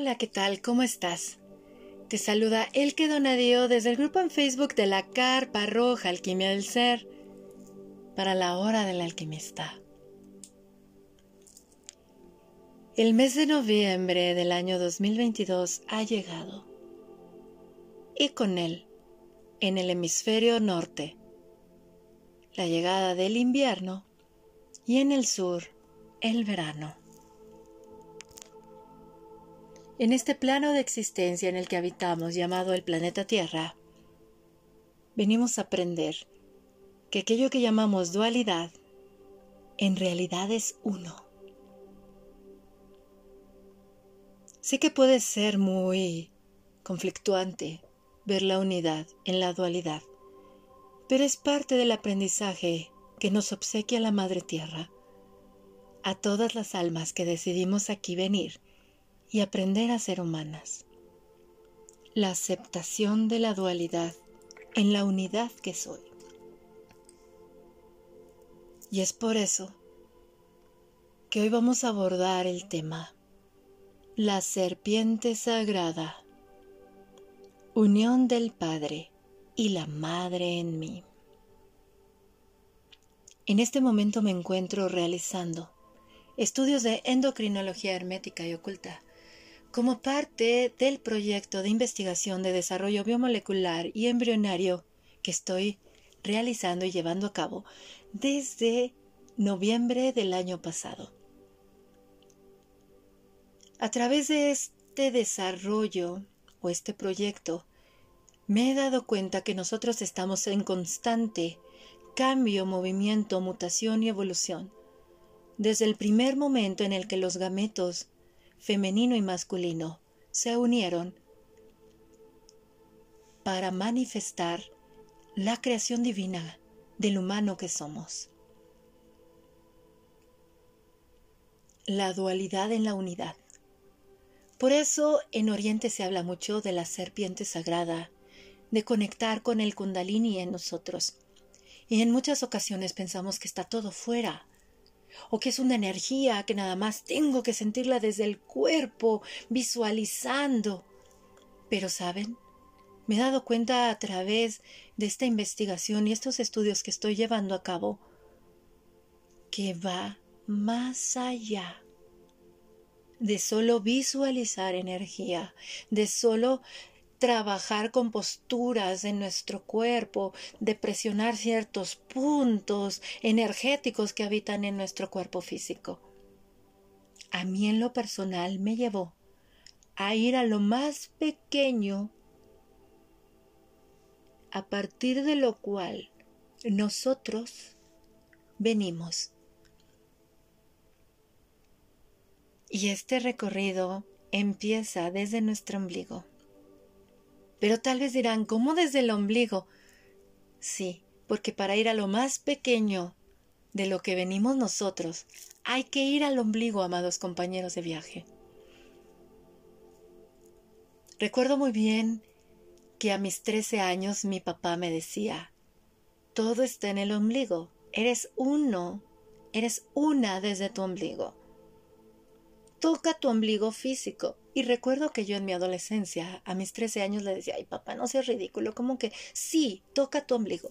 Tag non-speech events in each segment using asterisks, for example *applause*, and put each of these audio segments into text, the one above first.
Hola, ¿qué tal? ¿Cómo estás? Te saluda Elke Donadío desde el grupo en Facebook de la Carpa Roja Alquimia del Ser para la hora del alquimista. El mes de noviembre del año 2022 ha llegado y con él, en el hemisferio norte, la llegada del invierno y en el sur, el verano. En este plano de existencia en el que habitamos, llamado el planeta Tierra, venimos a aprender que aquello que llamamos dualidad en realidad es uno. Sé que puede ser muy conflictuante ver la unidad en la dualidad, pero es parte del aprendizaje que nos obsequia la Madre Tierra a todas las almas que decidimos aquí venir y aprender a ser humanas. La aceptación de la dualidad en la unidad que soy. Y es por eso que hoy vamos a abordar el tema La serpiente sagrada, unión del Padre y la Madre en mí. En este momento me encuentro realizando estudios de endocrinología hermética y oculta como parte del proyecto de investigación de desarrollo biomolecular y embrionario que estoy realizando y llevando a cabo desde noviembre del año pasado. A través de este desarrollo o este proyecto, me he dado cuenta que nosotros estamos en constante cambio, movimiento, mutación y evolución. Desde el primer momento en el que los gametos femenino y masculino se unieron para manifestar la creación divina del humano que somos. La dualidad en la unidad. Por eso en Oriente se habla mucho de la serpiente sagrada, de conectar con el kundalini en nosotros. Y en muchas ocasiones pensamos que está todo fuera, o que es una energía que nada más tengo que sentirla desde el cuerpo, visualizando. Pero, ¿saben? Me he dado cuenta a través de esta investigación y estos estudios que estoy llevando a cabo que va más allá de solo visualizar energía, de solo trabajar con posturas en nuestro cuerpo, de presionar ciertos puntos energéticos que habitan en nuestro cuerpo físico. A mí en lo personal me llevó a ir a lo más pequeño, a partir de lo cual nosotros venimos. Y este recorrido empieza desde nuestro ombligo. Pero tal vez dirán, ¿cómo desde el ombligo? Sí, porque para ir a lo más pequeño de lo que venimos nosotros, hay que ir al ombligo, amados compañeros de viaje. Recuerdo muy bien que a mis trece años mi papá me decía, todo está en el ombligo, eres uno, eres una desde tu ombligo. Toca tu ombligo físico, y recuerdo que yo en mi adolescencia, a mis 13 años, le decía, ay papá, no seas ridículo, como que sí, toca tu ombligo.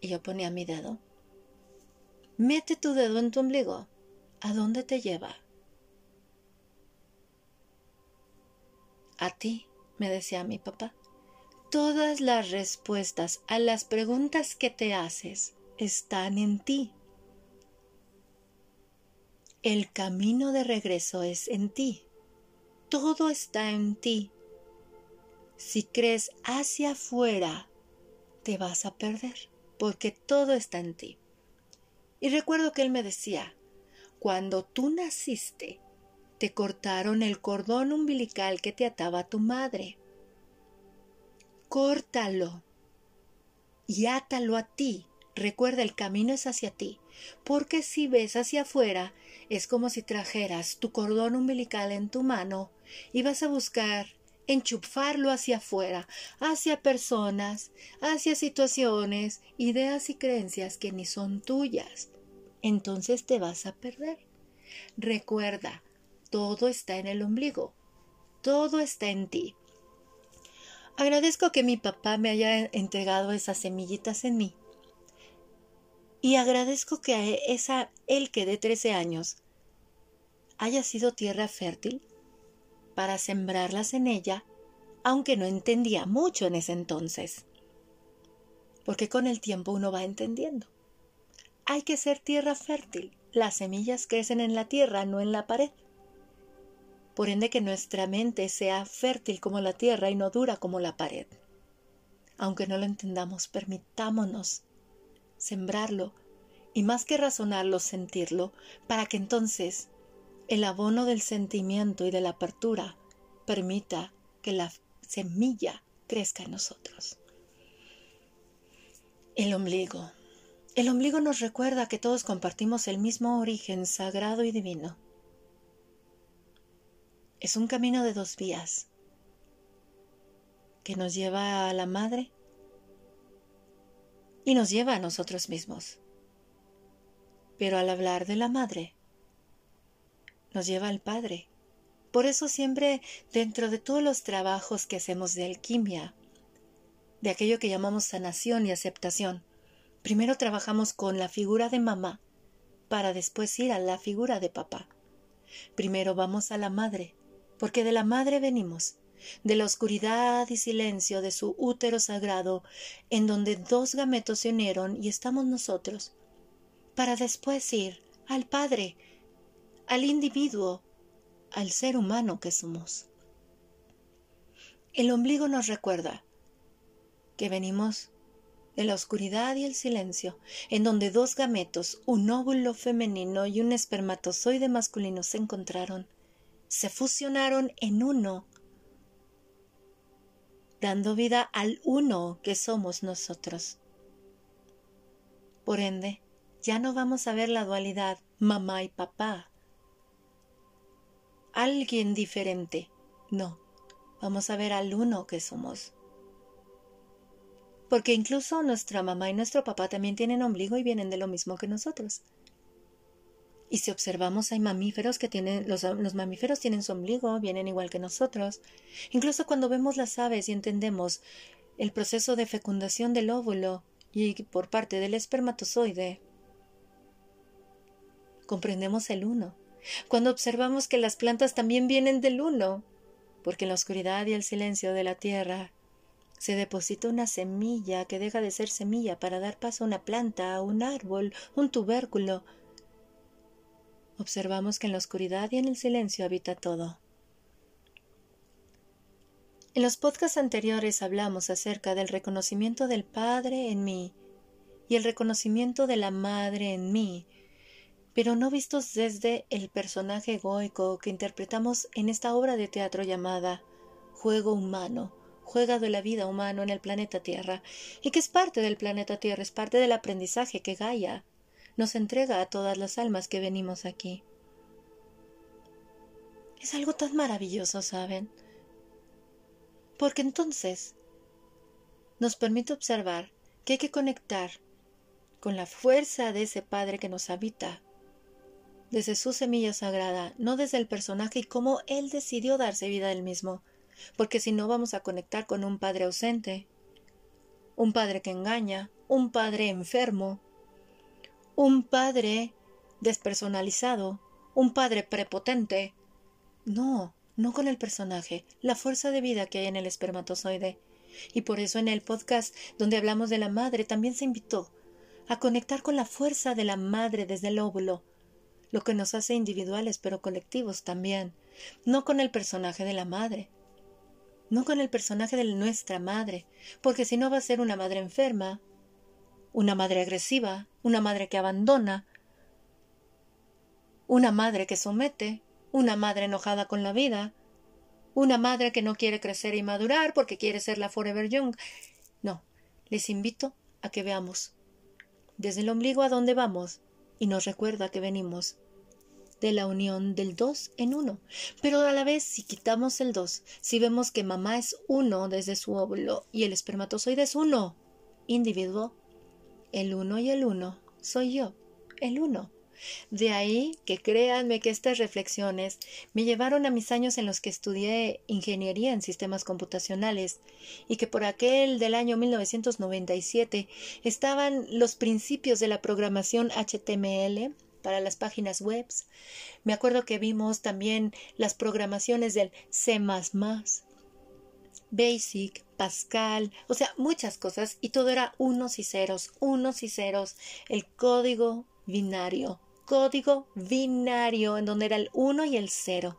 Y yo ponía mi dedo. Mete tu dedo en tu ombligo. ¿A dónde te lleva? A ti, me decía mi papá. Todas las respuestas a las preguntas que te haces están en ti. El camino de regreso es en ti todo está en ti. Si crees hacia afuera, te vas a perder, porque todo está en ti. Y recuerdo que él me decía, cuando tú naciste, te cortaron el cordón umbilical que te ataba a tu madre. Córtalo y átalo a ti. Recuerda, el camino es hacia ti, porque si ves hacia afuera, es como si trajeras tu cordón umbilical en tu mano y vas a buscar enchufarlo hacia afuera, hacia personas, hacia situaciones, ideas y creencias que ni son tuyas. Entonces te vas a perder. Recuerda, todo está en el ombligo. todo está en ti. Agradezco que mi papá me haya entregado esas semillitas en mí. Y agradezco que esa, él que de 13 años haya sido tierra fértil para sembrarlas en ella, aunque no entendía mucho en ese entonces. Porque con el tiempo uno va entendiendo. Hay que ser tierra fértil. Las semillas crecen en la tierra, no en la pared. Por ende que nuestra mente sea fértil como la tierra y no dura como la pared. Aunque no lo entendamos, permitámonos sembrarlo y más que razonarlo, sentirlo, para que entonces el abono del sentimiento y de la apertura permita que la semilla crezca en nosotros. El ombligo. El ombligo nos recuerda que todos compartimos el mismo origen sagrado y divino. Es un camino de dos vías que nos lleva a la madre y nos lleva a nosotros mismos. Pero al hablar de la madre, nos lleva al Padre. Por eso siempre dentro de todos los trabajos que hacemos de alquimia, de aquello que llamamos sanación y aceptación, primero trabajamos con la figura de mamá para después ir a la figura de papá. Primero vamos a la madre, porque de la madre venimos, de la oscuridad y silencio de su útero sagrado, en donde dos gametos se unieron y estamos nosotros, para después ir al Padre, al individuo, al ser humano que somos. El ombligo nos recuerda que venimos de la oscuridad y el silencio, en donde dos gametos, un óvulo femenino y un espermatozoide masculino se encontraron, se fusionaron en uno, dando vida al uno que somos nosotros. Por ende, ya no vamos a ver la dualidad mamá y papá, alguien diferente. No, vamos a ver al uno que somos. Porque incluso nuestra mamá y nuestro papá también tienen ombligo y vienen de lo mismo que nosotros. Y si observamos, hay mamíferos que tienen, los, mamíferos tienen su ombligo, vienen igual que nosotros. Incluso cuando vemos las aves y entendemos el proceso de fecundación del óvulo y por parte del espermatozoide, comprendemos el uno cuando observamos que las plantas también vienen del uno, porque en la oscuridad y el silencio de la tierra se deposita una semilla que deja de ser semilla para dar paso a una planta, a un árbol, un tubérculo. Observamos que en la oscuridad y en el silencio habita todo. En los podcasts anteriores hablamos acerca del reconocimiento del Padre en mí y el reconocimiento de la Madre en mí, pero no vistos desde el personaje egoico que interpretamos en esta obra de teatro llamada Juego Humano, juega de la vida humano en el planeta Tierra, y que es parte del planeta Tierra, es parte del aprendizaje que Gaia nos entrega a todas las almas que venimos aquí. Es algo tan maravilloso, ¿saben? Porque entonces nos permite observar que hay que conectar con la fuerza de ese Padre que nos habita desde su semilla sagrada, no desde el personaje y cómo él decidió darse vida él mismo, porque si no vamos a conectar con un padre ausente, un padre que engaña, un padre enfermo, un padre despersonalizado, un padre prepotente. No, no con el personaje, la fuerza de vida que hay en el espermatozoide. Y por eso en el podcast donde hablamos de la madre también se invitó a conectar con la fuerza de la madre desde el óvulo, lo que nos hace individuales pero colectivos también, no con el personaje de la madre, no con el personaje de nuestra madre, porque si no va a ser una madre enferma, una madre agresiva, una madre que abandona, una madre que somete, una madre enojada con la vida, una madre que no quiere crecer y madurar porque quiere ser la Forever Young. No, les invito a que veamos desde el ombligo a dónde vamos y nos recuerda que venimos de la unión del dos en uno. Pero a la vez, si quitamos el dos, si vemos que mamá es uno desde su óvulo y el espermatozoide es uno, individuo, el uno y el uno soy yo, el uno. De ahí que créanme que estas reflexiones me llevaron a mis años en los que estudié ingeniería en sistemas computacionales y que por aquel del año 1997 estaban los principios de la programación HTML para las páginas web. Me acuerdo que vimos también las programaciones del C++, Basic, Pascal, o sea, muchas cosas y todo era unos y ceros, unos y ceros, el código binario, código binario en donde era el 1 y el 0.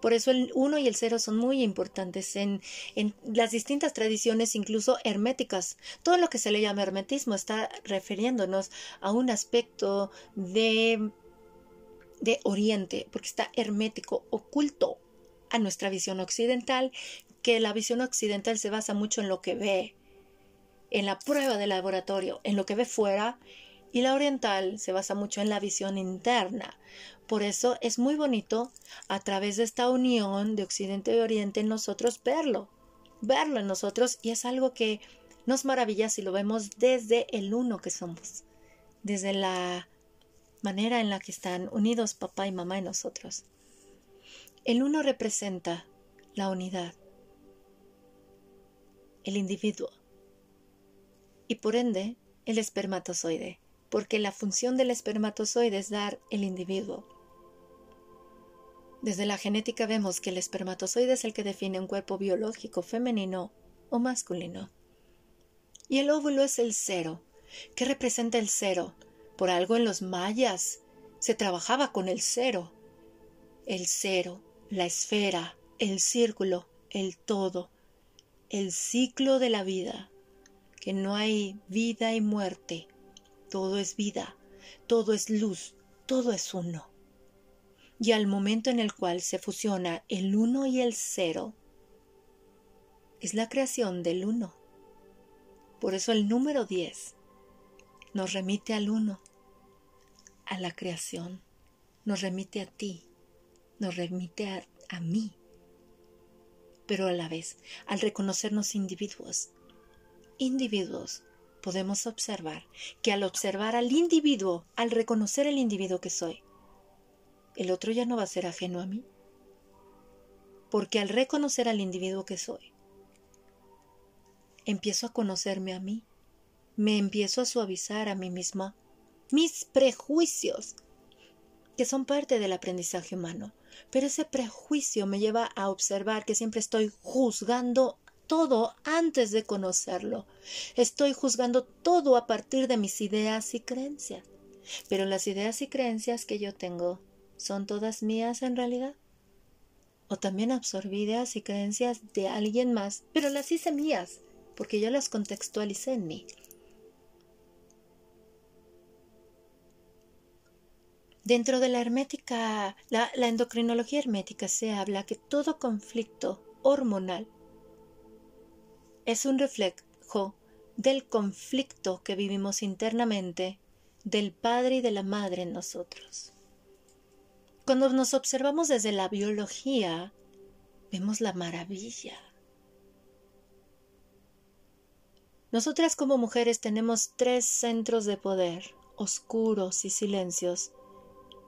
Por eso el 1 y el 0 son muy importantes en, en, las distintas tradiciones, incluso herméticas. Todo lo que se le llama hermetismo está refiriéndonos a un aspecto de, de Oriente, porque está hermético, oculto a nuestra visión occidental, que la visión occidental se basa mucho en lo que ve, en la prueba de laboratorio, en lo que ve fuera, y la oriental se basa mucho en la visión interna. Por eso es muy bonito a través de esta unión de Occidente y Oriente en nosotros verlo, verlo en nosotros y es algo que nos maravilla si lo vemos desde el uno que somos, desde la manera en la que están unidos papá y mamá en nosotros. El uno representa la unidad, el individuo y por ende el espermatozoide porque la función del espermatozoide es dar el individuo. Desde la genética vemos que el espermatozoide es el que define un cuerpo biológico femenino o masculino. Y el óvulo es el cero. ¿Qué representa el cero? Por algo en los mayas se trabajaba con el cero. El cero, la esfera, el círculo, el todo, el ciclo de la vida, que no hay vida y muerte, todo es vida, todo es luz, todo es uno. Y al momento en el cual se fusiona el uno y el cero, es la creación del uno. Por eso el número 10 nos remite al uno, a la creación, nos remite a ti, nos remite a, a mí. Pero a la vez, al reconocernos individuos, individuos podemos observar que al observar al individuo, al reconocer el individuo que soy, el otro ya no va a ser ajeno a mí. Porque al reconocer al individuo que soy, empiezo a conocerme a mí, me empiezo a suavizar a mí misma, mis prejuicios, que son parte del aprendizaje humano. Pero ese prejuicio me lleva a observar que siempre estoy juzgando todo antes de conocerlo. Estoy juzgando todo a partir de mis ideas y creencias. Pero las ideas y creencias que yo tengo, ¿son todas mías en realidad? O también absorbí ideas y creencias de alguien más, pero las hice mías, porque yo las contextualicé en mí. Dentro de la hermética, la, endocrinología hermética se habla que todo conflicto hormonal es un reflejo del conflicto que vivimos internamente del padre y de la madre en nosotros. Cuando nos observamos desde la biología, vemos la maravilla. Nosotras como mujeres tenemos tres centros de poder, oscuros y silencios,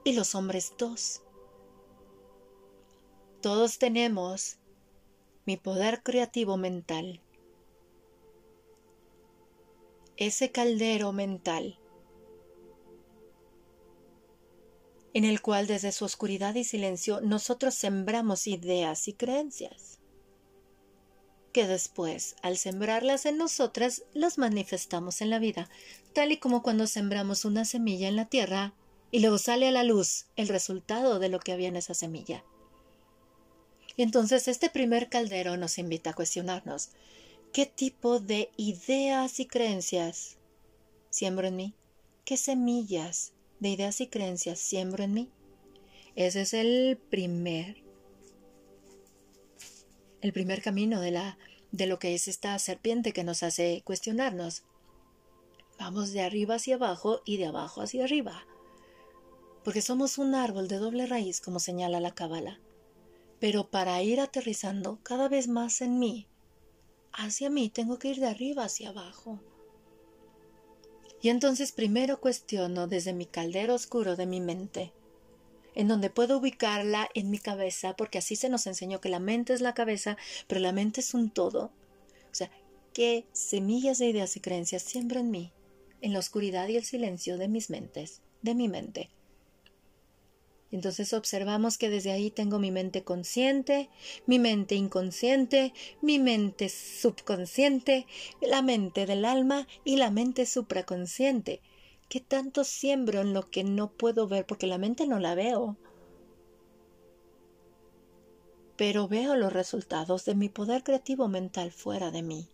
y los hombres dos. Todos tenemos mi poder creativo mental, ese caldero mental en el cual desde su oscuridad y silencio nosotros sembramos ideas y creencias, que después, al sembrarlas en nosotras, las manifestamos en la vida, tal y como cuando sembramos una semilla en la tierra y luego sale a la luz el resultado de lo que había en esa semilla. Y entonces este primer caldero nos invita a cuestionarnos ¿Qué tipo de ideas y creencias siembro en mí? ¿Qué semillas de ideas y creencias siembro en mí? Ese es el primer el primer camino de la de lo que es esta serpiente que nos hace cuestionarnos. Vamos de arriba hacia abajo y de abajo hacia arriba. Porque somos un árbol de doble raíz, como señala la cábala. Pero para ir aterrizando cada vez más en mí, hacia mí, tengo que ir de arriba hacia abajo. Y entonces primero cuestiono desde mi caldero oscuro de mi mente, en donde puedo ubicarla en mi cabeza, porque así se nos enseñó que la mente es la cabeza, pero la mente es un todo. O sea, ¿qué semillas de ideas y creencias siembro en mí, en la oscuridad y el silencio de mis mentes, de mi mente? Entonces observamos que desde ahí tengo mi mente consciente, mi mente inconsciente, mi mente subconsciente, la mente del alma y la mente supraconsciente. ¿Qué tanto siembro en lo que no puedo ver porque la mente no la veo? Pero veo los resultados de mi poder creativo mental fuera de mí,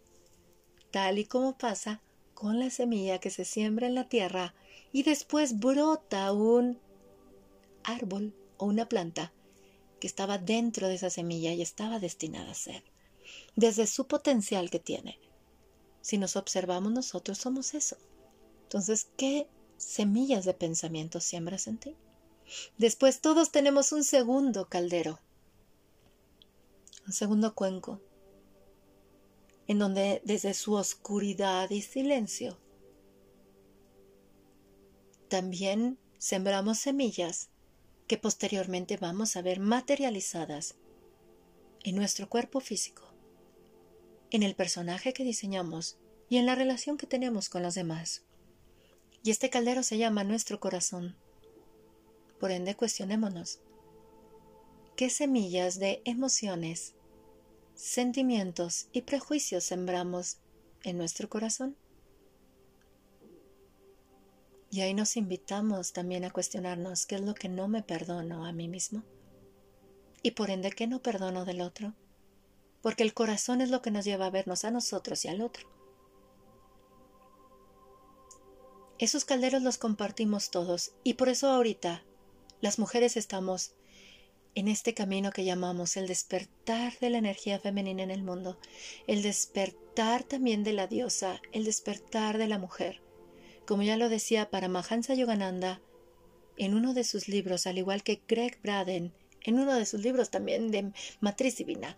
tal y como pasa con la semilla que se siembra en la tierra y después brota un árbol o una planta que estaba dentro de esa semilla y estaba destinada a ser, desde su potencial que tiene. Si nos observamos nosotros somos eso. Entonces, ¿qué semillas de pensamiento siembras en ti? Después todos tenemos un segundo caldero, un segundo cuenco, en donde desde su oscuridad y silencio también sembramos semillas que posteriormente vamos a ver materializadas en nuestro cuerpo físico, en el personaje que diseñamos y en la relación que tenemos con los demás. Y este caldero se llama nuestro corazón. Por ende, cuestionémonos. ¿Qué semillas de emociones, sentimientos y prejuicios sembramos en nuestro corazón? Y ahí nos invitamos también a cuestionarnos qué es lo que no me perdono a mí mismo. Y por ende, ¿qué no perdono del otro? Porque el corazón es lo que nos lleva a vernos a nosotros y al otro. Esos calderos los compartimos todos y por eso ahorita las mujeres estamos en este camino que llamamos el despertar de la energía femenina en el mundo, el despertar también de la diosa, el despertar de la mujer, como ya lo decía Paramahansa Yogananda en uno de sus libros, al igual que Greg Braden en uno de sus libros también de Matriz Divina,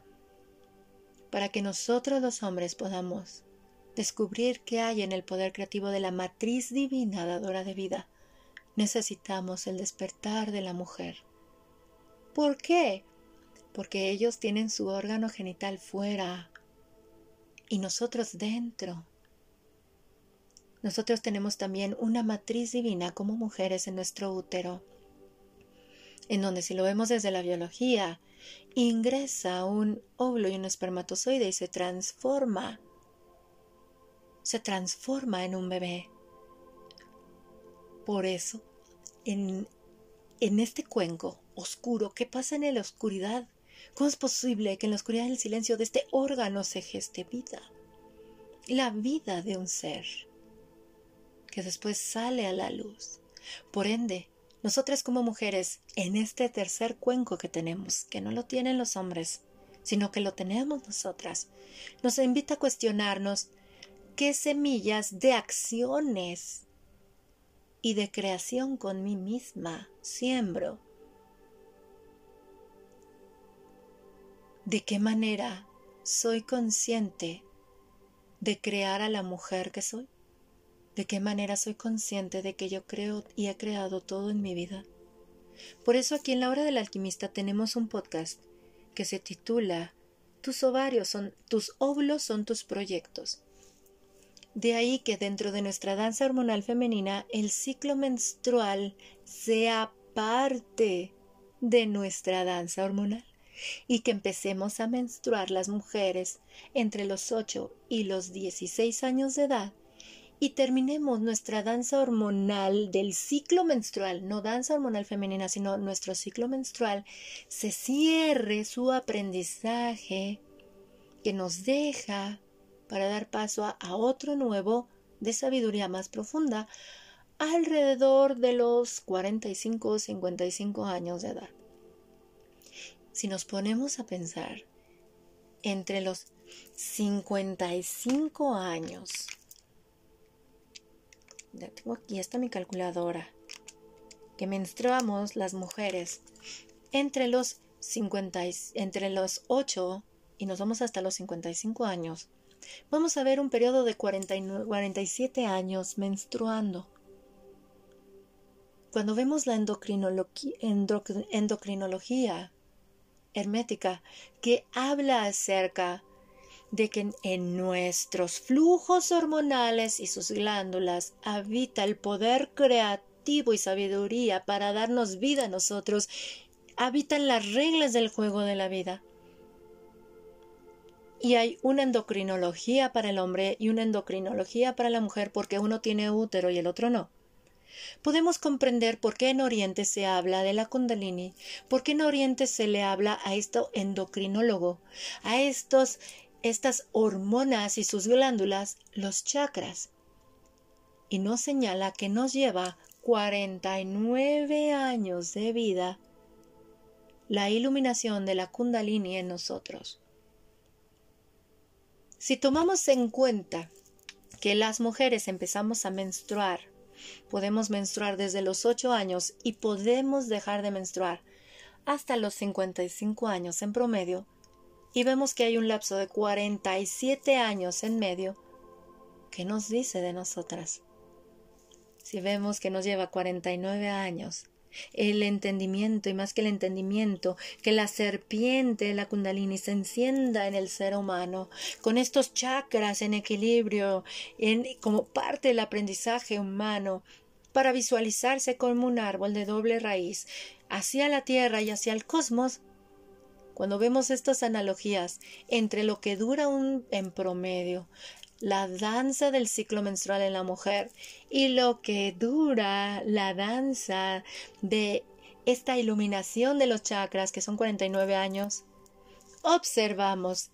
para que nosotros los hombres podamos descubrir qué hay en el poder creativo de la matriz divina dadora de vida, necesitamos el despertar de la mujer. ¿Por qué? Porque ellos tienen su órgano genital fuera y nosotros dentro. Nosotros tenemos también una matriz divina como mujeres en nuestro útero, en donde si lo vemos desde la biología, ingresa un óvulo y un espermatozoide y se transforma, se transforma en un bebé. Por eso, en, en este cuenco oscuro, ¿qué pasa en la oscuridad? ¿Cómo es posible que en la oscuridad del silencio de este órgano se geste vida? La vida de un ser que después sale a la luz. Por ende, nosotras como mujeres, en este tercer cuenco que tenemos, que no lo tienen los hombres, sino que lo tenemos nosotras, nos invita a cuestionarnos qué semillas de acciones y de creación con mí misma siembro. ¿De qué manera soy consciente de crear a la mujer que soy? ¿De qué manera soy consciente de que yo creo y he creado todo en mi vida? Por eso aquí en la hora del alquimista tenemos un podcast que se titula Tus ovarios son tus óvulos son tus proyectos. De ahí que dentro de nuestra danza hormonal femenina el ciclo menstrual sea parte de nuestra danza hormonal y que empecemos a menstruar las mujeres entre los 8 y los 16 años de edad y terminemos nuestra danza hormonal del ciclo menstrual, no danza hormonal femenina, sino nuestro ciclo menstrual, se cierre su aprendizaje que nos deja para dar paso a, otro nuevo de sabiduría más profunda alrededor de los 45 o 55 años de edad. Si nos ponemos a pensar entre los 55 años tengo aquí está mi calculadora, que menstruamos las mujeres entre los 50, entre los 8 y nos vamos hasta los 55 años, vamos a ver un periodo de 47 años menstruando. Cuando vemos la endocrinología hermética que habla acerca de que en nuestros flujos hormonales y sus glándulas habita el poder creativo y sabiduría para darnos vida a nosotros, habitan las reglas del juego de la vida. Y hay una endocrinología para el hombre y una endocrinología para la mujer porque uno tiene útero y el otro no. Podemos comprender por qué en Oriente se habla de la Kundalini, por qué en Oriente se le habla a esto endocrinólogo, a estos estas hormonas y sus glándulas, los chakras. Y nos señala que nos lleva 49 años de vida la iluminación de la kundalini en nosotros. Si tomamos en cuenta que las mujeres empezamos a menstruar, podemos menstruar desde los 8 años y podemos dejar de menstruar hasta los 55 años en promedio, y vemos que hay un lapso de 47 años en medio, ¿qué nos dice de nosotras? Si vemos que nos lleva 49 años, el entendimiento y más que el entendimiento, que la serpiente, la kundalini, se encienda en el ser humano, con estos chakras en equilibrio, en, como parte del aprendizaje humano, para visualizarse como un árbol de doble raíz, hacia la tierra y hacia el cosmos, cuando vemos estas analogías entre lo que dura un, en promedio la danza del ciclo menstrual en la mujer y lo que dura la danza de esta iluminación de los chakras, que son 49 años, observamos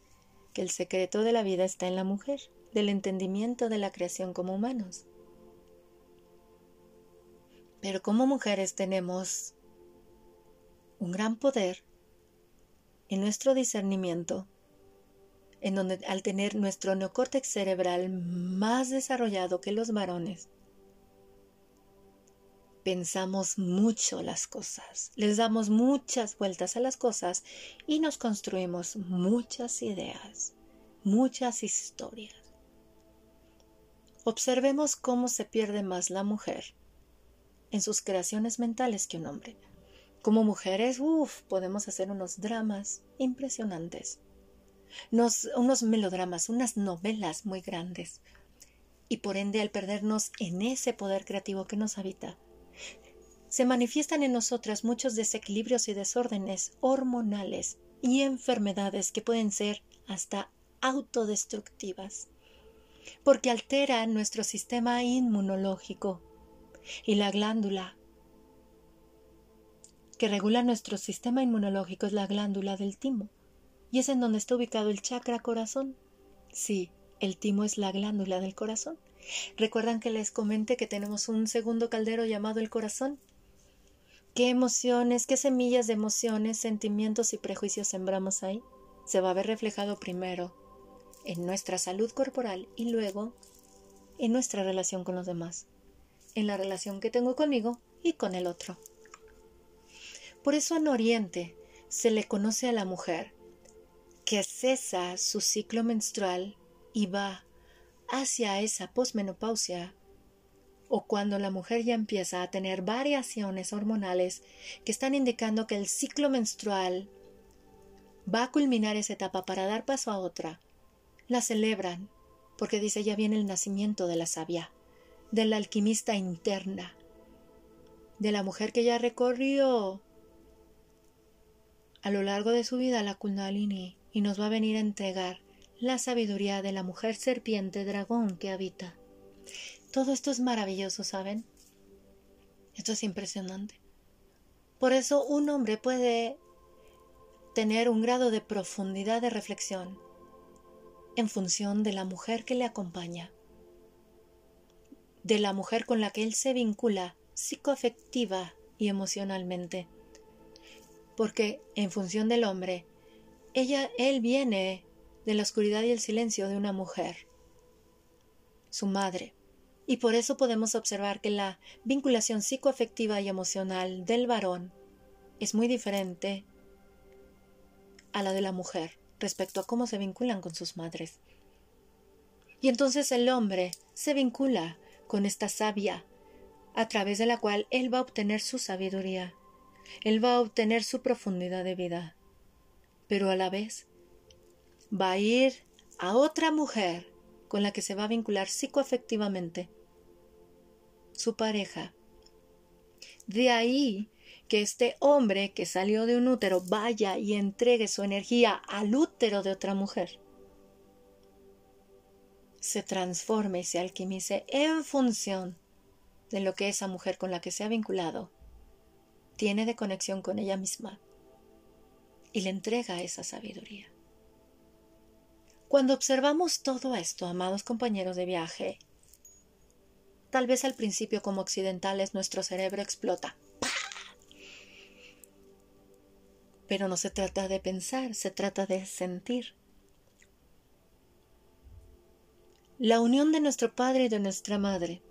que el secreto de la vida está en la mujer, del entendimiento de la creación como humanos. Pero como mujeres tenemos un gran poder en nuestro discernimiento, en donde al tener nuestro neocórtex cerebral más desarrollado que los varones, pensamos mucho las cosas, les damos muchas vueltas a las cosas y nos construimos muchas ideas, muchas historias. Observemos cómo se pierde más la mujer en sus creaciones mentales que un hombre. Como mujeres, uff, podemos hacer unos dramas impresionantes, unos melodramas, unas novelas muy grandes. Y por ende, al perdernos en ese poder creativo que nos habita, se manifiestan en nosotras muchos desequilibrios y desórdenes hormonales y enfermedades que pueden ser hasta autodestructivas, porque alteran nuestro sistema inmunológico y la glándula que regula nuestro sistema inmunológico es la glándula del timo. ¿Y es en donde está ubicado el chakra corazón? Sí, el timo es la glándula del corazón. ¿Recuerdan que les comenté que tenemos un segundo caldero llamado el corazón? ¿Qué emociones, qué semillas de emociones, sentimientos y prejuicios sembramos ahí? Se va a ver reflejado primero en nuestra salud corporal y luego en nuestra relación con los demás, en la relación que tengo conmigo y con el otro. Por eso en Oriente se le conoce a la mujer que cesa su ciclo menstrual y va hacia esa posmenopausia o cuando la mujer ya empieza a tener variaciones hormonales que están indicando que el ciclo menstrual va a culminar esa etapa para dar paso a otra, la celebran porque dice ya viene el nacimiento de la sabia, de la alquimista interna, de la mujer que ya recorrió a lo largo de su vida la Kundalini y nos va a venir a entregar la sabiduría de la mujer serpiente dragón que habita. Todo esto es maravilloso, ¿saben? Esto es impresionante. Por eso un hombre puede tener un grado de profundidad de reflexión en función de la mujer que le acompaña, de la mujer con la que él se vincula psicoafectiva y emocionalmente porque en función del hombre, ella, él viene de la oscuridad y el silencio de una mujer, su madre, y por eso podemos observar que la vinculación psicoafectiva y emocional del varón es muy diferente a la de la mujer respecto a cómo se vinculan con sus madres. Y entonces el hombre se vincula con esta sabia, a través de la cual él va a obtener su sabiduría, él va a obtener su profundidad de vida, pero a la vez va a ir a otra mujer con la que se va a vincular psicoafectivamente, su pareja. De ahí que este hombre que salió de un útero vaya y entregue su energía al útero de otra mujer. Se transforme y se alquimice en función de lo que esa mujer con la que se ha vinculado tiene de conexión con ella misma y le entrega esa sabiduría. Cuando observamos todo esto, amados compañeros de viaje, tal vez al principio como occidentales nuestro cerebro explota. Pero no se trata de pensar, se trata de sentir. La unión de nuestro padre y de nuestra madre,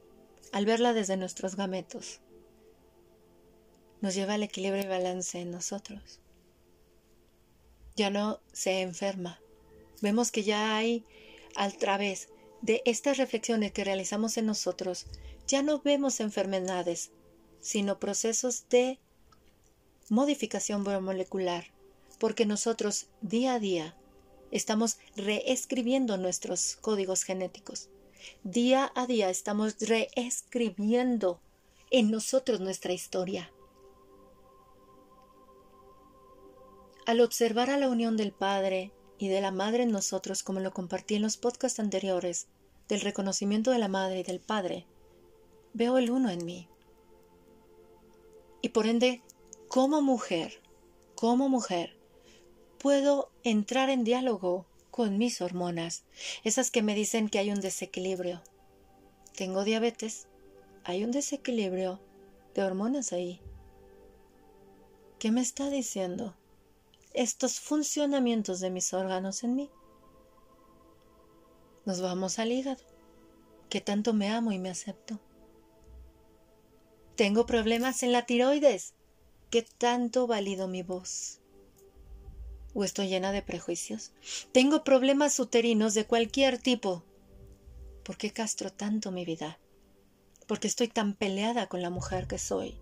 al verla desde nuestros gametos, nos lleva al equilibrio y balance en nosotros. Ya no se enferma. Vemos que ya hay, a través de estas reflexiones que realizamos en nosotros, ya no vemos enfermedades, sino procesos de modificación biomolecular, porque nosotros día a día estamos reescribiendo nuestros códigos genéticos. Día a día estamos reescribiendo en nosotros nuestra historia. Al observar a la unión del Padre y de la Madre en nosotros, como lo compartí en los podcasts anteriores, del reconocimiento de la Madre y del Padre, veo el uno en mí. Y por ende, como mujer, como mujer, puedo entrar en diálogo con mis hormonas, esas que me dicen que hay un desequilibrio. Tengo diabetes, hay un desequilibrio de hormonas ahí. ¿Qué me está diciendo? Estos funcionamientos de mis órganos en mí. Nos vamos al hígado, que tanto me amo y me acepto. Tengo problemas en la tiroides, que tanto valido mi voz. ¿O estoy llena de prejuicios? Tengo problemas uterinos de cualquier tipo. ¿Por qué castro tanto mi vida? Porque estoy tan peleada con la mujer que soy.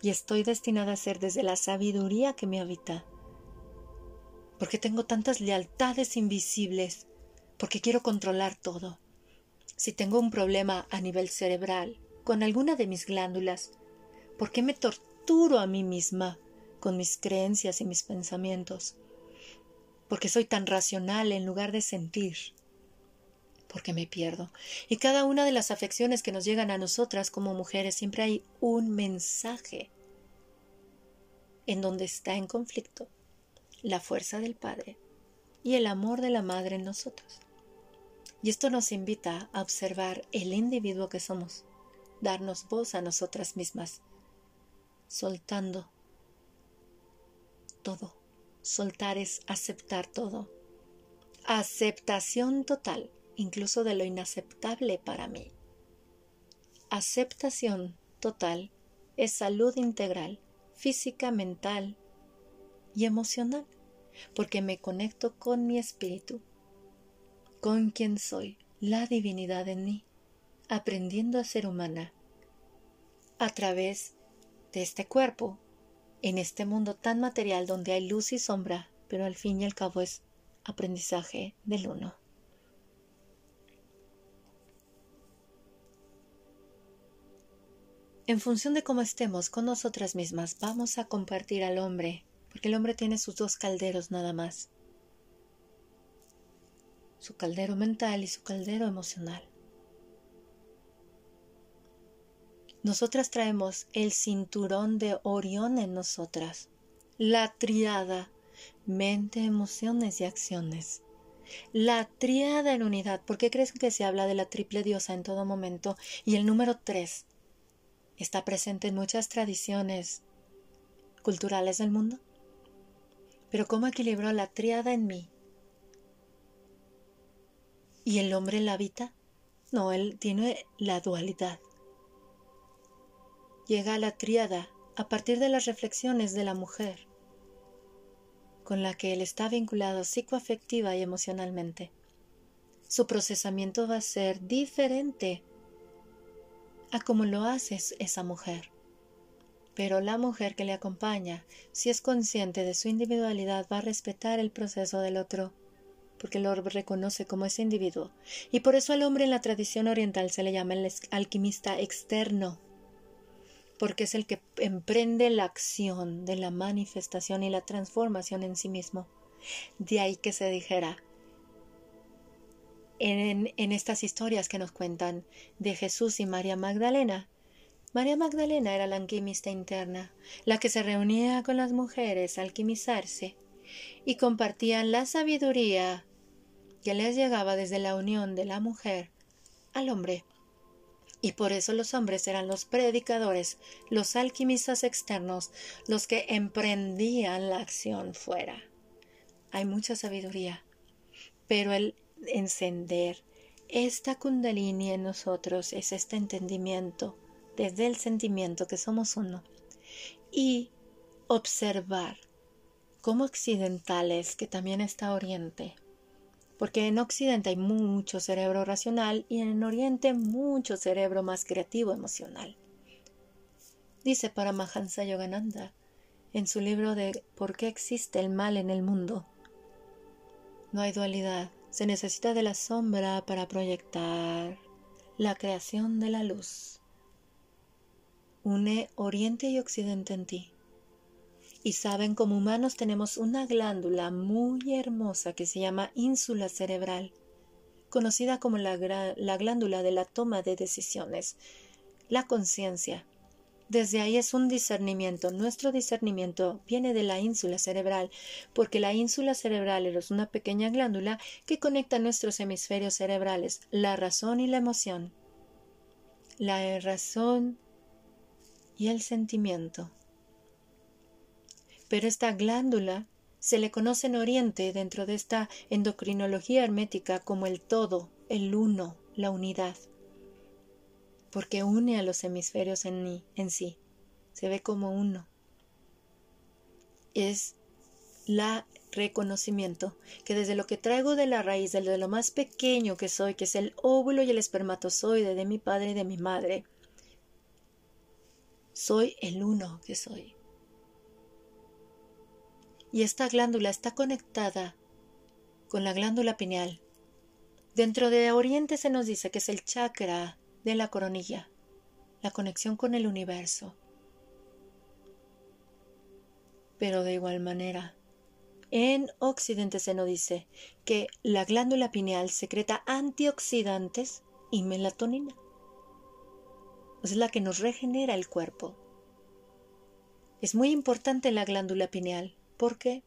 Y estoy destinada a ser desde la sabiduría que me habita porque tengo tantas lealtades invisibles, porque quiero controlar todo. Si tengo un problema a nivel cerebral con alguna de mis glándulas, ¿por qué me torturo a mí misma con mis creencias y mis pensamientos? Porque soy tan racional en lugar de sentir. Porque me pierdo. Y cada una de las afecciones que nos llegan a nosotras como mujeres siempre hay un mensaje en donde está en conflicto la fuerza del Padre y el amor de la Madre en nosotros. Y esto nos invita a observar el individuo que somos, darnos voz a nosotras mismas, soltando todo. Soltar es aceptar todo. Aceptación total, incluso de lo inaceptable para mí. Aceptación total es salud integral, física, mental, y emocional, porque me conecto con mi espíritu, con quien soy, la divinidad en mí, aprendiendo a ser humana a través de este cuerpo, en este mundo tan material donde hay luz y sombra, pero al fin y al cabo es aprendizaje del uno. En función de cómo estemos con nosotras mismas, vamos a compartir al hombre porque el hombre tiene sus dos calderos nada más, su caldero mental y su caldero emocional. Nosotras traemos el cinturón de Orión en nosotras, la triada, mente, emociones y acciones. La triada en unidad. ¿Por qué crees que se habla de la triple diosa en todo momento? Y el número tres está presente en muchas tradiciones culturales del mundo. Pero ¿cómo equilibró la triada en mí? ¿Y el hombre la habita? No, él tiene la dualidad. Llega a la triada a partir de las reflexiones de la mujer con la que él está vinculado psicoafectiva y emocionalmente. su procesamiento va a ser diferente a como lo hace esa mujer. Pero la mujer que le acompaña, si es consciente de su individualidad, va a respetar el proceso del otro, porque lo reconoce como ese individuo. Y por eso al hombre en la tradición oriental se le llama el alquimista externo, porque es el que emprende la acción de la manifestación y la transformación en sí mismo. De ahí que se dijera, en, en, estas historias que nos cuentan de Jesús y María Magdalena. María Magdalena era la alquimista interna, la que se reunía con las mujeres a alquimizarse y compartían la sabiduría que les llegaba desde la unión de la mujer al hombre. Y por eso los hombres eran los predicadores, los alquimistas externos, los que emprendían la acción fuera. Hay mucha sabiduría, pero el encender esta kundalini en nosotros es este entendimiento desde el sentimiento que somos uno y observar como occidentales que también está oriente porque en occidente hay mucho cerebro racional y en oriente mucho cerebro más creativo emocional dice Paramahansa Yogananda en su libro de ¿Por qué existe el mal en el mundo? No hay dualidad, se necesita de la sombra para proyectar la creación de la luz. Une Oriente y Occidente en ti. Y saben, como humanos tenemos una glándula muy hermosa que se llama ínsula cerebral, conocida como la, la glándula de la toma de decisiones, la conciencia, desde ahí es un discernimiento. Nuestro discernimiento viene de la ínsula cerebral, porque la ínsula cerebral es una pequeña glándula que conecta nuestros hemisferios cerebrales, la razón y la emoción. La razón y el sentimiento. Pero esta glándula se le conoce en Oriente dentro de esta endocrinología hermética como el todo, el uno, la unidad porque une a los hemisferios en, sí, se ve como uno. Es la reconocimiento que desde lo que traigo de la raíz, desde lo más pequeño que soy, que es el óvulo y el espermatozoide de mi padre y de mi madre, soy el uno que soy. Y esta glándula está conectada con la glándula pineal. Dentro de Oriente se nos dice que es el chakra de la coronilla, la conexión con el universo. Pero de igual manera, en Occidente se nos dice que la glándula pineal secreta antioxidantes y melatonina. Es la que nos regenera el cuerpo. Es muy importante la glándula pineal. ¿Por qué?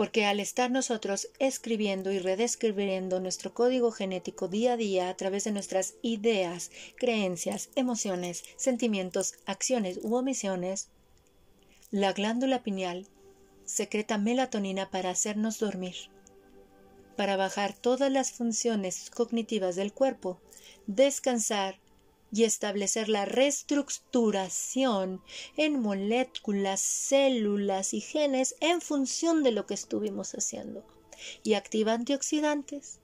porque al estar nosotros escribiendo y redescribiendo nuestro código genético día a día a través de nuestras ideas, creencias, emociones, sentimientos, acciones u omisiones, la glándula pineal secreta melatonina para hacernos dormir, para bajar todas las funciones cognitivas del cuerpo, descansar y establecer la reestructuración en moléculas, células y genes en función de lo que estuvimos haciendo. Y activa antioxidantes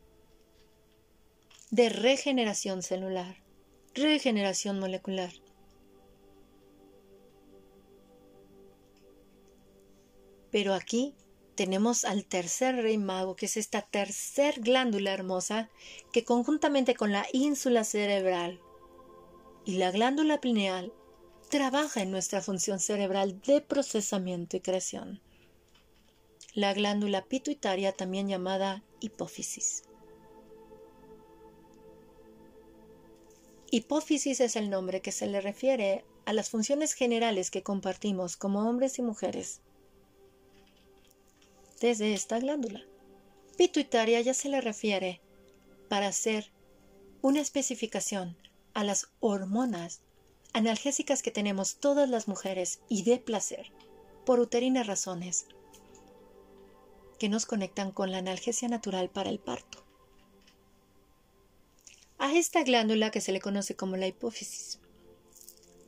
de regeneración celular, regeneración molecular. Pero aquí tenemos al tercer rey mago, que es esta tercer glándula hermosa que conjuntamente con la ínsula cerebral y la glándula pineal trabaja en nuestra función cerebral de procesamiento y creación. La glándula pituitaria, también llamada hipófisis. Hipófisis es el nombre que se le refiere a las funciones generales que compartimos como hombres y mujeres desde esta glándula. Pituitaria ya se le refiere para hacer una especificación a las hormonas analgésicas que tenemos todas las mujeres y de placer, por uterinas razones, que nos conectan con la analgesia natural para el parto. A esta glándula que se le conoce como la hipófisis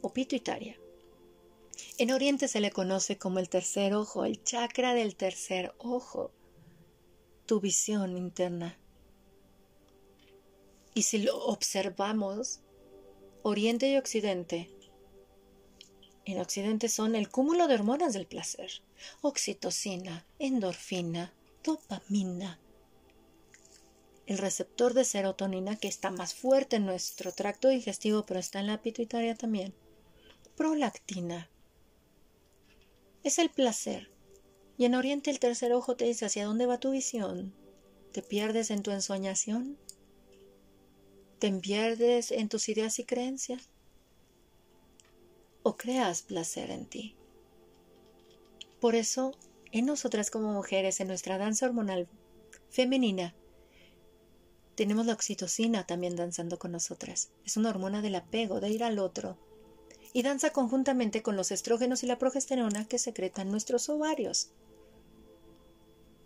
o pituitaria. En Oriente se le conoce como el tercer ojo, el chakra del tercer ojo, tu visión interna, Y si lo observamos, Oriente y Occidente, en Occidente son el cúmulo de hormonas del placer, oxitocina, endorfina, dopamina, el receptor de serotonina que está más fuerte en nuestro tracto digestivo, pero está en la pituitaria también, prolactina. Es el placer. Y en Oriente el tercer ojo te dice hacia dónde va tu visión. ¿Te pierdes en tu ensoñación? ¿Te pierdes en tus ideas y creencias? ¿O creas placer en ti? Por eso, en nosotras como mujeres, en nuestra danza hormonal femenina, tenemos la oxitocina también danzando con nosotras. Es una hormona del apego, de ir al otro. Y danza conjuntamente con los estrógenos y la progesterona que secretan nuestros ovarios.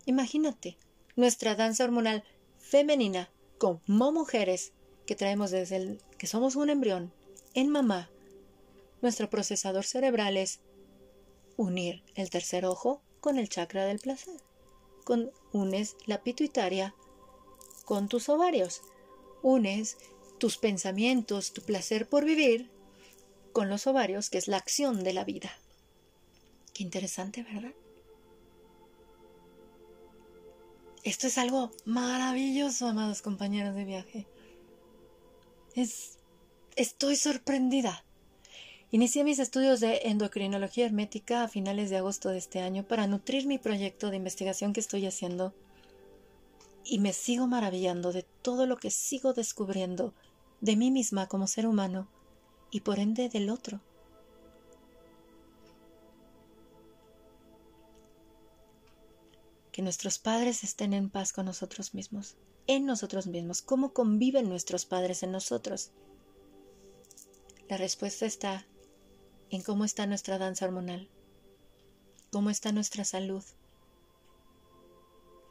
Imagínate, nuestra danza hormonal femenina como mujeres que traemos desde el que somos un embrión en mamá. Nuestro procesador cerebral es unir el tercer ojo con el chakra del placer. Con, unes la pituitaria con tus ovarios. Unes tus pensamientos, tu placer por vivir con los ovarios, que es la acción de la vida. Qué interesante, ¿verdad? Esto es algo maravilloso, amados compañeros de viaje. Es, estoy sorprendida. Inicié mis estudios de endocrinología hermética a finales de agosto de este año para nutrir mi proyecto de investigación que estoy haciendo y me sigo maravillando de todo lo que sigo descubriendo de mí misma como ser humano y por ende del otro. Que nuestros padres estén en paz con nosotros mismos, en nosotros mismos. ¿Cómo conviven nuestros padres en nosotros? La respuesta está en cómo está nuestra danza hormonal, cómo está nuestra salud,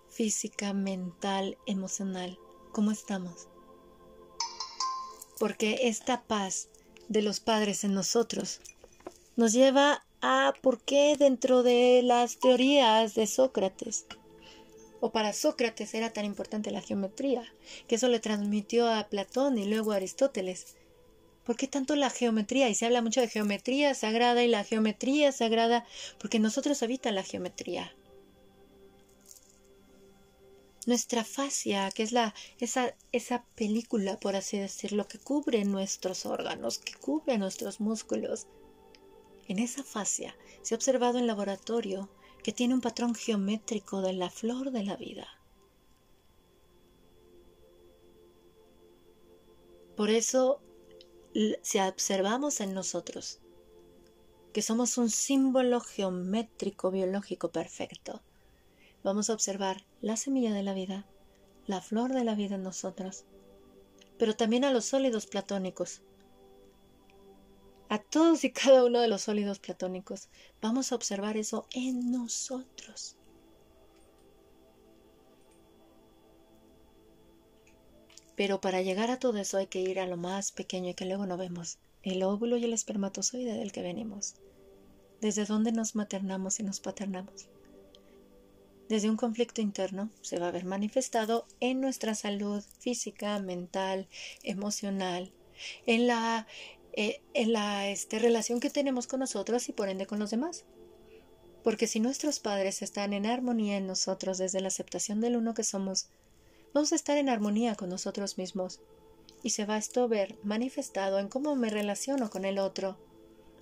física, mental, emocional. ¿Cómo estamos? Porque esta paz de los padres en nosotros nos lleva a por qué dentro de las teorías de Sócrates o para Sócrates era tan importante la geometría, que eso le transmitió a Platón y luego a Aristóteles. ¿Por qué tanto la geometría? Y se habla mucho de geometría sagrada y la geometría sagrada, porque nosotros habita la geometría nuestra fascia, que es la, esa, esa película, por así decirlo, que cubre nuestros órganos, que cubre nuestros músculos. En esa fascia se ha observado en laboratorio que tiene un patrón geométrico de la flor de la vida. Por eso, si observamos en nosotros que somos un símbolo geométrico biológico perfecto, vamos a observar la semilla de la vida, la flor de la vida en nosotros, pero también a los sólidos platónicos. A todos y cada uno de los sólidos platónicos. Vamos a observar eso en nosotros. Pero para llegar a todo eso hay que ir a lo más pequeño y que luego no vemos, el óvulo y el espermatozoide del que venimos, desde donde nos maternamos y nos paternamos desde un conflicto interno se va a ver manifestado en nuestra salud física, mental, emocional, en la, eh, en la este, relación que tenemos con nosotros y por ende con los demás. Porque si nuestros padres están en armonía en nosotros desde la aceptación del uno que somos, vamos a estar en armonía con nosotros mismos. Y se va esto a ver manifestado en cómo me relaciono con el otro.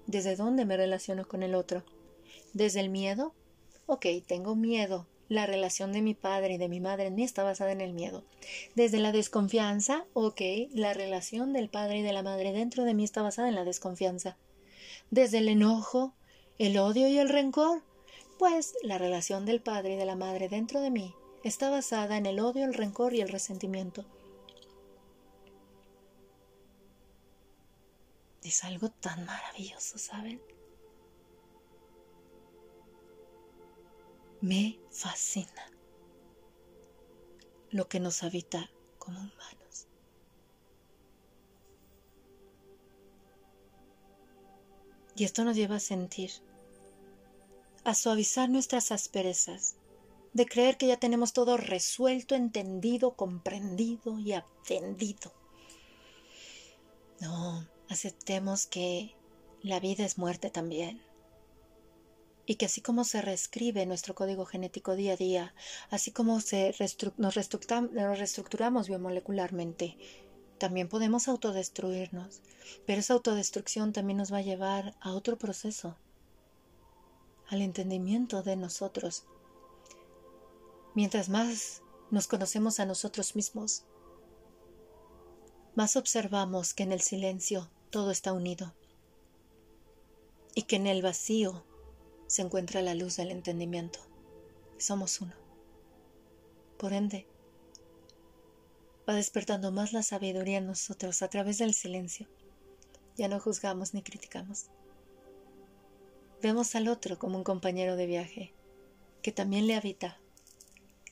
¿Desde dónde me relaciono con el otro? ¿Desde el miedo? Ok, tengo miedo la relación de mi padre y de mi madre en mí está basada en el miedo. Desde la desconfianza, ok, la relación del padre y de la madre dentro de mí está basada en la desconfianza. Desde el enojo, el odio y el rencor, pues la relación del padre y de la madre dentro de mí está basada en el odio, el rencor y el resentimiento. Es algo tan maravilloso, ¿saben? Me fascina lo que nos habita como humanos. Y esto nos lleva a sentir, a suavizar nuestras asperezas, de creer que ya tenemos todo resuelto, entendido, comprendido y atendido. No, aceptemos que la vida es muerte también. Y que así como se reescribe nuestro código genético día a día, así como se nos, reestructuramos biomolecularmente, también podemos autodestruirnos. Pero esa autodestrucción también nos va a llevar a otro proceso, al entendimiento de nosotros. Mientras más nos conocemos a nosotros mismos, más observamos que en el silencio todo está unido y que en el vacío se encuentra la luz del entendimiento. Somos uno. Por ende, va despertando más la sabiduría en nosotros a través del silencio. Ya no juzgamos ni criticamos. Vemos al otro como un compañero de viaje, que también le habita,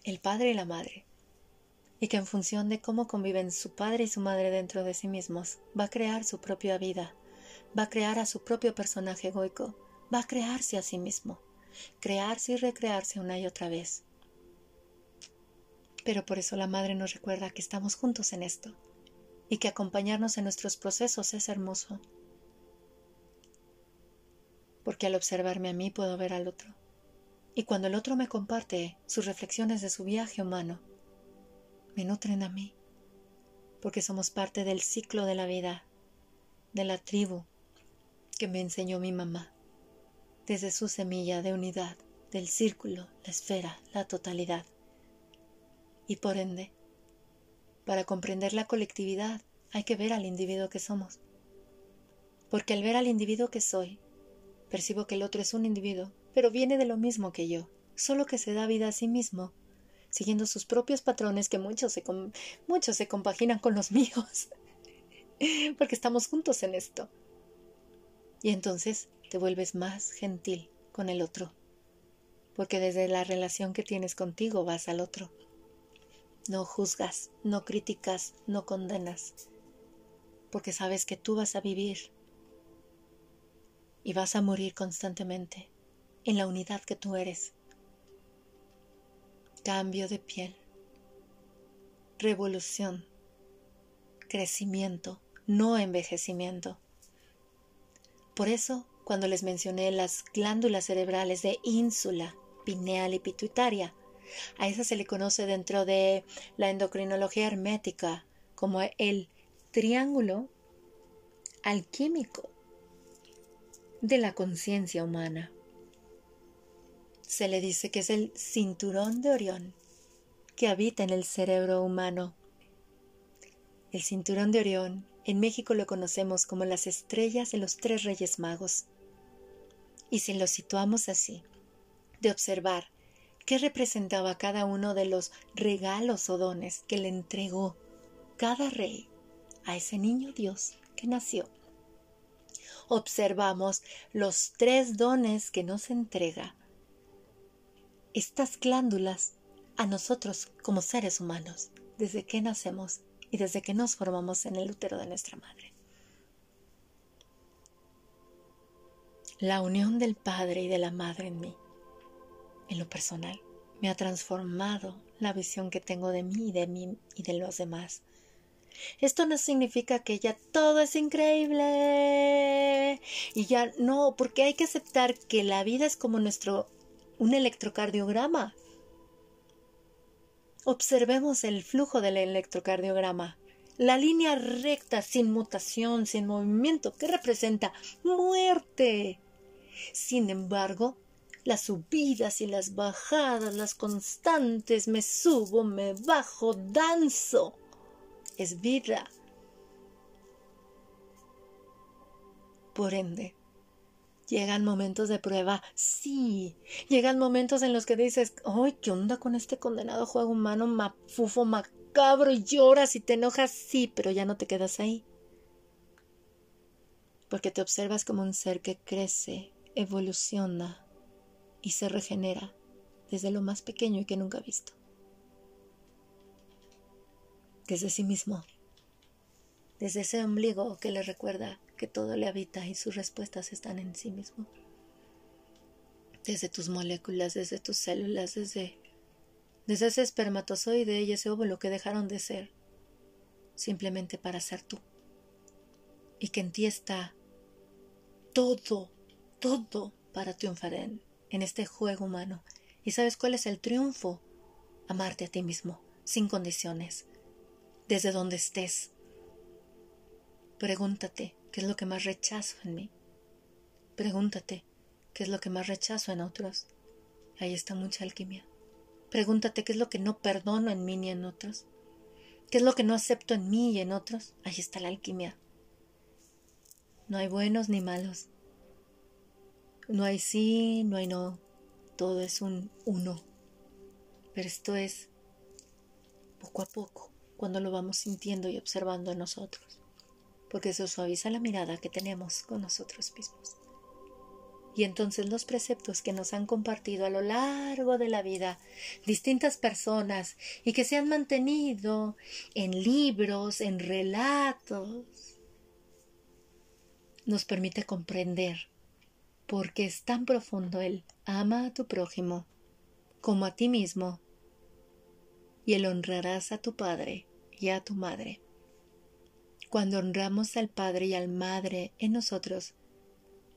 el padre y la madre, y que en función de cómo conviven su padre y su madre dentro de sí mismos, va a crear su propia vida, va a crear a su propio personaje egoico, va a crearse a sí mismo, crearse y recrearse una y otra vez. Pero por eso la madre nos recuerda que estamos juntos en esto y que acompañarnos en nuestros procesos es hermoso. Porque al observarme a mí puedo ver al otro. Y cuando el otro me comparte sus reflexiones de su viaje humano, me nutren a mí, porque somos parte del ciclo de la vida, de la tribu que me enseñó mi mamá, desde su semilla de unidad, del círculo, la esfera, la totalidad. Y por ende, para comprender la colectividad hay que ver al individuo que somos. Porque al ver al individuo que soy, percibo que el otro es un individuo, pero viene de lo mismo que yo, solo que se da vida a sí mismo siguiendo sus propios patrones que muchos se, muchos se compaginan con los míos, *laughs* porque estamos juntos en esto. Y entonces te vuelves más gentil con el otro, porque desde la relación que tienes contigo vas al otro. No juzgas, no criticas, no condenas, porque sabes que tú vas a vivir y vas a morir constantemente en la unidad que tú eres cambio de piel, revolución, crecimiento, no envejecimiento. Por eso, cuando les mencioné las glándulas cerebrales de ínsula, pineal y pituitaria, a esa se le conoce dentro de la endocrinología hermética como el triángulo alquímico de la conciencia humana se le dice que es el cinturón de Orión que habita en el cerebro humano. El cinturón de Orión en México lo conocemos como las estrellas de los tres reyes magos. Y si lo situamos así, de observar qué representaba cada uno de los regalos o dones que le entregó cada rey a ese niño Dios que nació. Observamos los tres dones que nos entrega estas glándulas a nosotros como seres humanos desde que nacemos y desde que nos formamos en el útero de nuestra madre. La unión del Padre y de la Madre en mí, en lo personal, me ha transformado la visión que tengo de mí y de mí y de los demás. Esto no significa que ya todo es increíble y ya no, porque hay que aceptar que la vida es como nuestro un electrocardiograma. Observemos el flujo del electrocardiograma. La línea recta, sin mutación, sin movimiento, que representa muerte. Sin embargo, las subidas y las bajadas, las constantes, me subo, me bajo, danzo, es vida. Por ende, Llegan momentos de prueba, sí. Llegan momentos en los que dices, ¡ay, qué onda con este condenado juego humano mafufo, macabro! Y lloras y te enojas, sí, pero ya no te quedas ahí. Porque te observas como un ser que crece, evoluciona y se regenera desde lo más pequeño y que nunca ha visto. Desde sí mismo. Desde ese ombligo que le recuerda que todo le habita y sus respuestas están en sí mismo. Desde tus moléculas, desde tus células, desde, desde ese espermatozoide y ese óvulo que dejaron de ser, simplemente para ser tú. y que en ti está todo, todo para triunfar en, en este juego humano. ¿Y sabes cuál es el triunfo? Amarte a ti mismo, sin condiciones, desde donde estés. Pregúntate, ¿qué es lo que más rechazo en mí? Pregúntate, ¿qué es lo que más rechazo en otros? Ahí está mucha alquimia. Pregúntate, ¿qué es lo que no perdono en mí ni en otros? ¿Qué es lo que no acepto en mí y en otros? Ahí está la alquimia. No hay buenos ni malos. No hay sí, no hay no. Todo es un uno. Pero esto es poco a poco, cuando lo vamos sintiendo y observando en nosotros. Porque eso suaviza la mirada que tenemos con nosotros mismos. Y entonces los preceptos que nos han compartido a lo largo de la vida distintas personas y que se han mantenido en libros, en relatos, nos permite comprender por qué es tan profundo el ama a tu prójimo como a ti mismo y el honrarás a tu padre y a tu madre. Cuando honramos al padre y al madre en nosotros,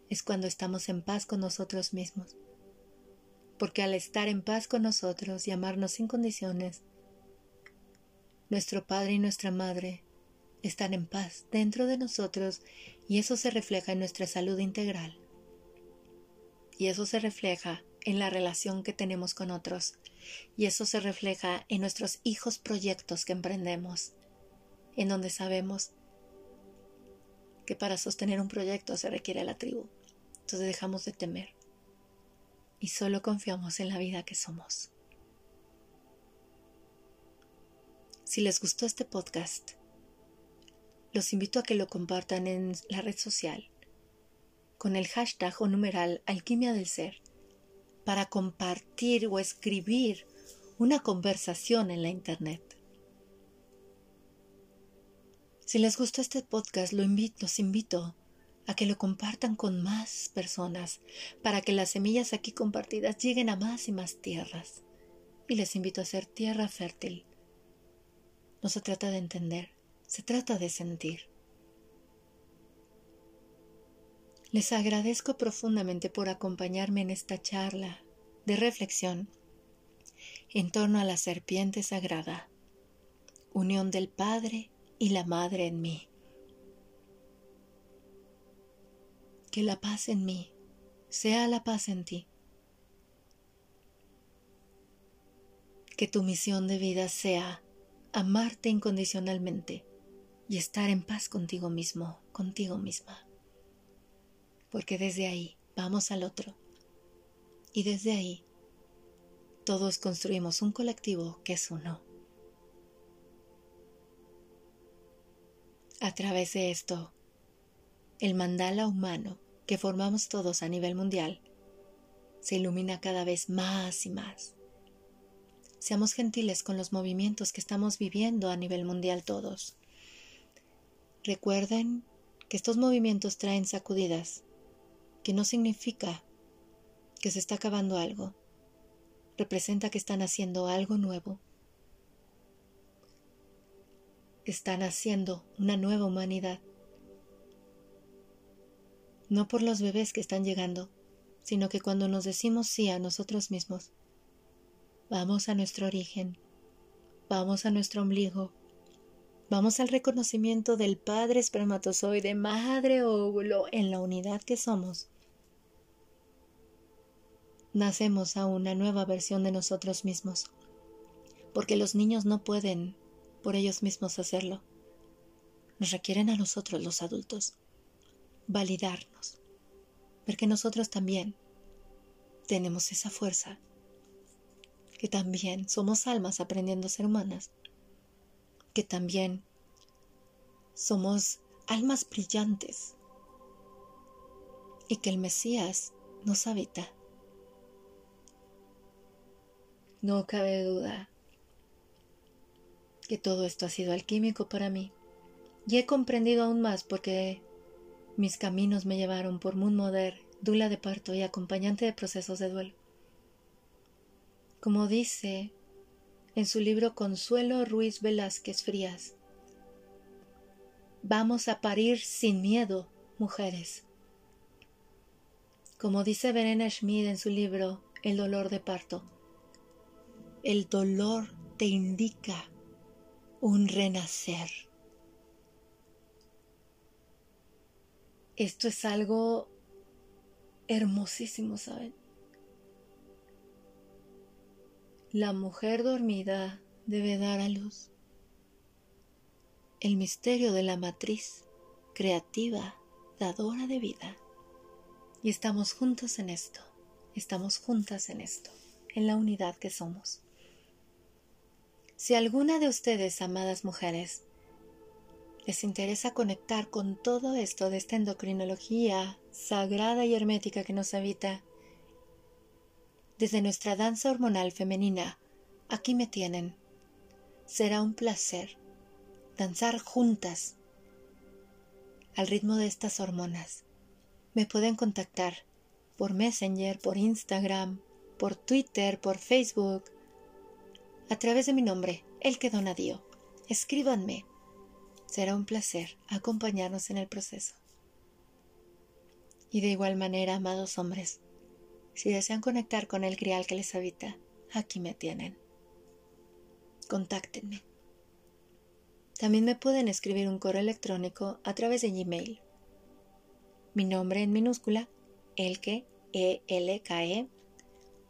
es cuando estamos en paz con nosotros mismos. Porque al estar en paz con nosotros y amarnos sin condiciones, nuestro Padre y nuestra Madre están en paz dentro de nosotros y eso se refleja en nuestra salud integral. Y eso se refleja en la relación que tenemos con otros. Y eso se refleja en nuestros hijos proyectos que emprendemos, en donde sabemos que para sostener un proyecto se requiere la tribu. Entonces dejamos de temer y solo confiamos en la vida que somos. Si les gustó este podcast, los invito a que lo compartan en la red social con el hashtag o numeral alquimia del ser para compartir o escribir una conversación en la internet. Si les gustó este podcast, lo invito, los invito a que lo compartan con más personas para que las semillas aquí compartidas lleguen a más y más tierras. Y les invito a ser tierra fértil. No se trata de entender, se trata de sentir. Les agradezco profundamente por acompañarme en esta charla de reflexión en torno a la serpiente sagrada, unión del Padre y la Madre en mí. Que la paz en mí sea la paz en ti. Que tu misión de vida sea amarte incondicionalmente y estar en paz contigo mismo, contigo misma. Porque desde ahí vamos al otro. Y desde ahí todos construimos un colectivo que es uno. A través de esto, el mandala humano que formamos todos a nivel mundial se ilumina cada vez más y más. Seamos gentiles con los movimientos que estamos viviendo a nivel mundial todos. Recuerden que estos movimientos traen sacudidas, que no significa que se está acabando algo. Representa que están haciendo algo nuevo. Están haciendo una nueva humanidad. No por los bebés que están llegando, sino que cuando nos decimos sí a nosotros mismos, vamos a nuestro origen, vamos a nuestro ombligo, Vamos al reconocimiento del Padre espermatozoide, Madre óvulo, en la unidad que somos. Nacemos a una nueva versión de nosotros mismos, porque los niños no pueden por ellos mismos hacerlo. Nos requieren a nosotros los adultos validarnos, porque nosotros también tenemos esa fuerza, que también somos almas aprendiendo a ser humanas. Que también somos almas brillantes. Y que el Mesías nos habita. No cabe duda que todo esto ha sido alquímico para mí y he comprendido aún más porque mis caminos me llevaron por Moon Moder, dula de parto y acompañante de procesos de duelo. Como dice en su libro Consuelo Ruiz Velázquez Frías. Vamos a parir sin miedo, mujeres. Como dice Verena Schmid en su libro El dolor de parto, el dolor te indica un renacer. Esto es algo hermosísimo, ¿saben? La mujer dormida debe dar a luz. El misterio de la matriz creativa, dadora de vida. Y estamos juntos en esto, estamos juntas en esto, en la unidad que somos. Si alguna de ustedes, amadas mujeres, les interesa conectar con todo esto de esta endocrinología sagrada y hermética que nos habita, desde nuestra danza hormonal femenina, aquí me tienen. Será un placer danzar juntas al ritmo de estas hormonas. Me pueden contactar por Messenger, por Instagram, por Twitter, por Facebook, a través de mi nombre, El que Donadío. Escríbanme. Será un placer acompañarnos en el proceso. Y de igual manera, amados hombres, si desean conectar con el grial que les habita, aquí me tienen. Contáctenme. También me pueden escribir un correo electrónico a través de Gmail. Mi nombre en minúscula, elke, e l k -E,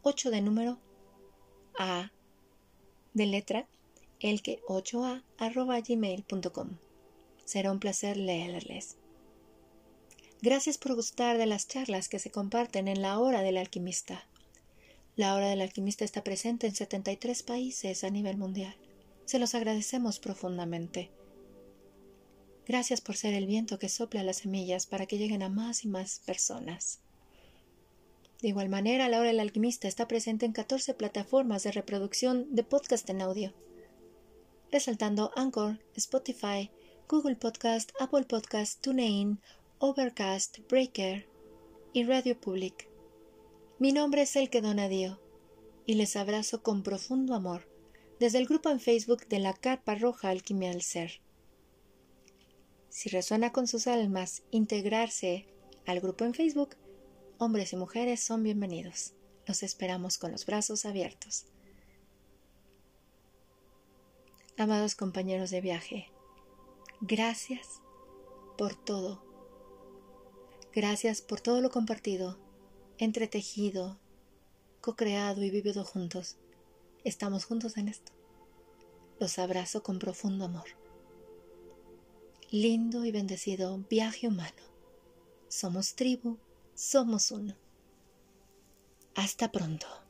8 de número, a de letra, elke8a arroba gmail.com. Será un placer leerles. Gracias por gustar de las charlas que se comparten en la Hora del Alquimista. La Hora del Alquimista está presente en 73 países a nivel mundial. Se los agradecemos profundamente. Gracias por ser el viento que sopla las semillas para que lleguen a más y más personas. De igual manera, La Hora del Alquimista está presente en 14 plataformas de reproducción de podcast en audio, resaltando Anchor, Spotify, Google Podcast, Apple Podcast, TuneIn, Overcast, Breaker y Radio Public. Mi nombre es Elke Donadío y les abrazo con profundo amor desde el grupo en Facebook de la Carpa Roja Alquimia del Ser. Si resuena con sus almas integrarse al grupo en Facebook, hombres y mujeres son bienvenidos. Los esperamos con los brazos abiertos. Amados compañeros de viaje, gracias por todo Gracias por todo lo compartido, entretejido, co-creado y vivido juntos. Estamos juntos en esto. Los abrazo con profundo amor. Lindo y bendecido viaje humano. Somos tribu, somos uno. Hasta pronto.